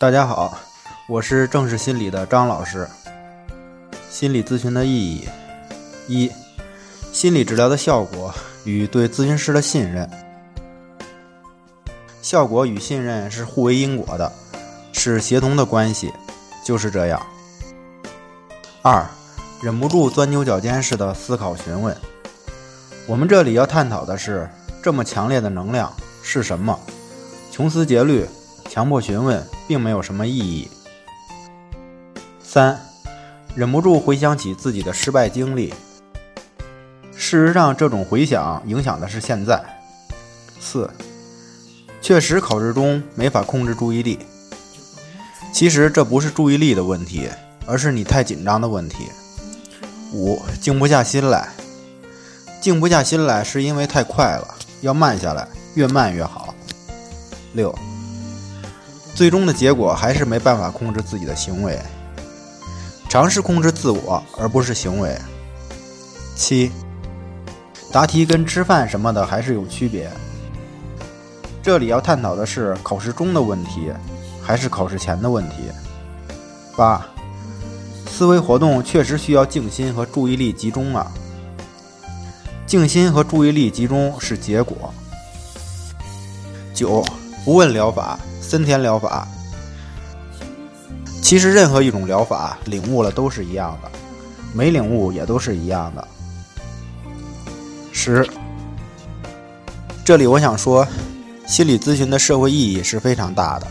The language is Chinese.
大家好，我是正视心理的张老师。心理咨询的意义：一、心理治疗的效果与对咨询师的信任。效果与信任是互为因果的，是协同的关系，就是这样。二、忍不住钻牛角尖似的思考询问。我们这里要探讨的是，这么强烈的能量是什么？穷思竭虑、强迫询问，并没有什么意义。三、忍不住回想起自己的失败经历。事实上，这种回想影响的是现在。四、确实考试中没法控制注意力。其实这不是注意力的问题，而是你太紧张的问题。五、静不下心来。静不下心来是因为太快了，要慢下来，越慢越好。六，最终的结果还是没办法控制自己的行为，尝试控制自我而不是行为。七，答题跟吃饭什么的还是有区别。这里要探讨的是考试中的问题，还是考试前的问题。八，思维活动确实需要静心和注意力集中啊。静心和注意力集中是结果。九，不问疗法，森田疗法。其实任何一种疗法，领悟了都是一样的，没领悟也都是一样的。十，这里我想说，心理咨询的社会意义是非常大的。